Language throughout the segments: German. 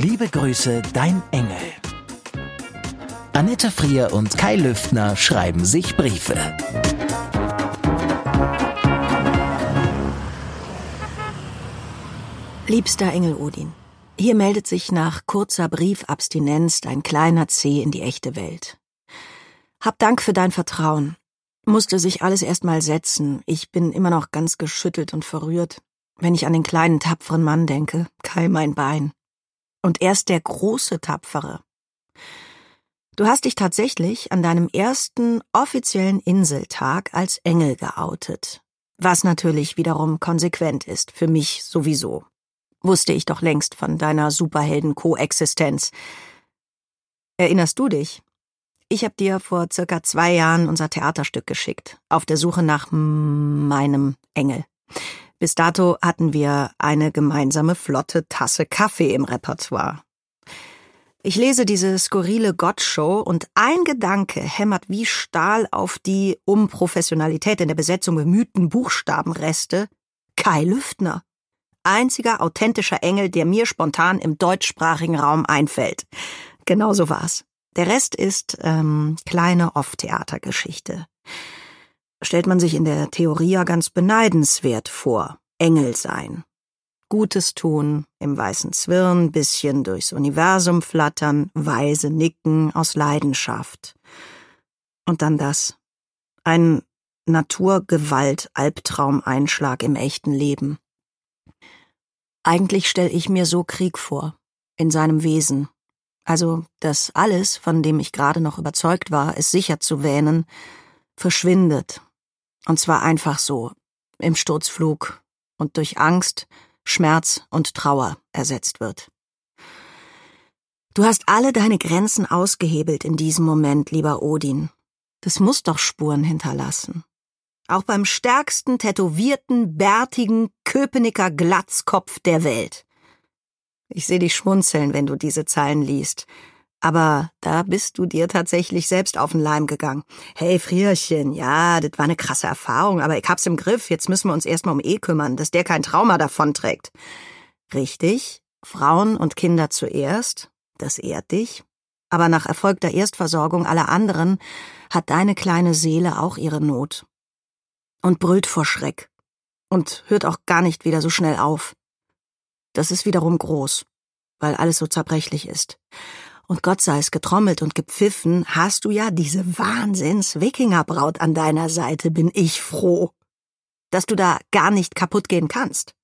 Liebe Grüße, dein Engel. Annette Frier und Kai Lüftner schreiben sich Briefe. Liebster Engel Odin, hier meldet sich nach kurzer Briefabstinenz dein kleiner Zeh in die echte Welt. Hab Dank für dein Vertrauen. Musste sich alles erst mal setzen. Ich bin immer noch ganz geschüttelt und verrührt, wenn ich an den kleinen tapferen Mann denke, Kai mein Bein. Und erst der große Tapfere. Du hast dich tatsächlich an deinem ersten offiziellen Inseltag als Engel geoutet. Was natürlich wiederum konsequent ist, für mich sowieso. Wusste ich doch längst von deiner Superhelden-Koexistenz. Erinnerst du dich? Ich hab dir vor circa zwei Jahren unser Theaterstück geschickt, auf der Suche nach meinem Engel. Bis dato hatten wir eine gemeinsame flotte Tasse Kaffee im Repertoire. Ich lese diese skurrile Gottshow und ein Gedanke hämmert wie Stahl auf die um Professionalität in der Besetzung bemühten Buchstabenreste. Kai Lüftner. Einziger authentischer Engel, der mir spontan im deutschsprachigen Raum einfällt. Genauso war's. Der Rest ist ähm, kleine Off-Theatergeschichte stellt man sich in der Theorie ja ganz beneidenswert vor. Engel sein. Gutes tun, im weißen Zwirn, bisschen durchs Universum flattern, weise nicken aus Leidenschaft. Und dann das. Ein Naturgewalt-Albtraumeinschlag im echten Leben. Eigentlich stelle ich mir so Krieg vor, in seinem Wesen. Also, dass alles, von dem ich gerade noch überzeugt war, es sicher zu wähnen, verschwindet und zwar einfach so, im Sturzflug und durch Angst, Schmerz und Trauer ersetzt wird. Du hast alle deine Grenzen ausgehebelt in diesem Moment, lieber Odin. Das muss doch Spuren hinterlassen. Auch beim stärksten tätowierten, bärtigen Köpenicker Glatzkopf der Welt. Ich sehe dich schmunzeln, wenn du diese Zeilen liest. Aber da bist du dir tatsächlich selbst auf den Leim gegangen. Hey, Frierchen, ja, das war eine krasse Erfahrung, aber ich hab's im Griff. Jetzt müssen wir uns erstmal um E kümmern, dass der kein Trauma davonträgt. Richtig, Frauen und Kinder zuerst, das ehrt dich. Aber nach erfolgter Erstversorgung aller anderen hat deine kleine Seele auch ihre Not. Und brüllt vor Schreck. Und hört auch gar nicht wieder so schnell auf. Das ist wiederum groß, weil alles so zerbrechlich ist und Gott sei es getrommelt und gepfiffen, hast du ja diese Wahnsinns-Wikingerbraut an deiner Seite, bin ich froh. Dass du da gar nicht kaputt gehen kannst.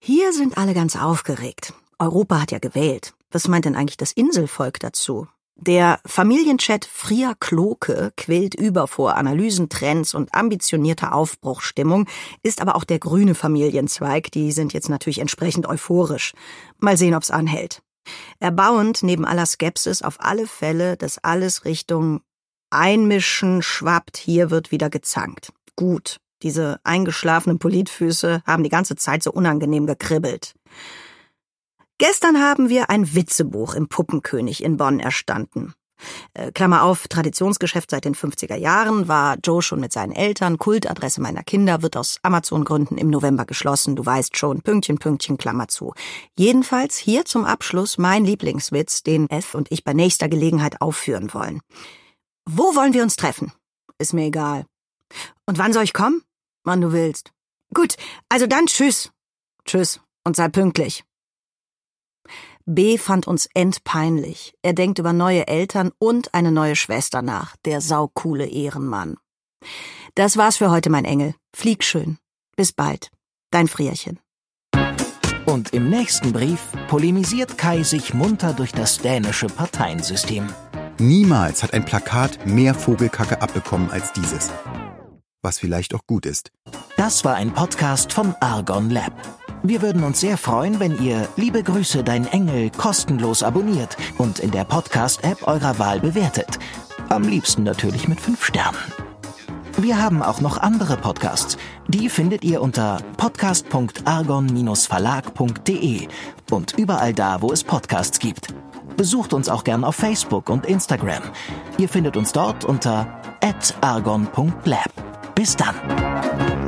Hier sind alle ganz aufgeregt. Europa hat ja gewählt. Was meint denn eigentlich das Inselvolk dazu? Der Familienchat Fria Kloke quillt über vor Analysen, Trends und ambitionierter Aufbruchstimmung, ist aber auch der grüne Familienzweig, die sind jetzt natürlich entsprechend euphorisch. Mal sehen, ob's anhält. Erbauend neben aller Skepsis auf alle Fälle, dass alles Richtung Einmischen schwappt, hier wird wieder gezankt. Gut, diese eingeschlafenen Politfüße haben die ganze Zeit so unangenehm gekribbelt. Gestern haben wir ein Witzebuch im Puppenkönig in Bonn erstanden. Äh, Klammer auf, Traditionsgeschäft seit den 50er Jahren, war Joe schon mit seinen Eltern, Kultadresse meiner Kinder, wird aus Amazon-Gründen im November geschlossen, du weißt schon, Pünktchen, Pünktchen, Klammer zu. Jedenfalls hier zum Abschluss mein Lieblingswitz, den F und ich bei nächster Gelegenheit aufführen wollen. Wo wollen wir uns treffen? Ist mir egal. Und wann soll ich kommen? Wann du willst. Gut, also dann tschüss. Tschüss und sei pünktlich. B fand uns endpeinlich. Er denkt über neue Eltern und eine neue Schwester nach, der saukoole Ehrenmann. Das war's für heute, mein Engel. Flieg schön. Bis bald. Dein Frierchen. Und im nächsten Brief polemisiert Kai sich munter durch das dänische Parteiensystem. Niemals hat ein Plakat mehr Vogelkacke abbekommen als dieses. was vielleicht auch gut ist. Das war ein Podcast von Argon Lab. Wir würden uns sehr freuen, wenn ihr Liebe Grüße, dein Engel kostenlos abonniert und in der Podcast-App eurer Wahl bewertet. Am liebsten natürlich mit fünf Sternen. Wir haben auch noch andere Podcasts. Die findet ihr unter podcast.argon-verlag.de und überall da, wo es Podcasts gibt. Besucht uns auch gern auf Facebook und Instagram. Ihr findet uns dort unter argon.lab. Bis dann.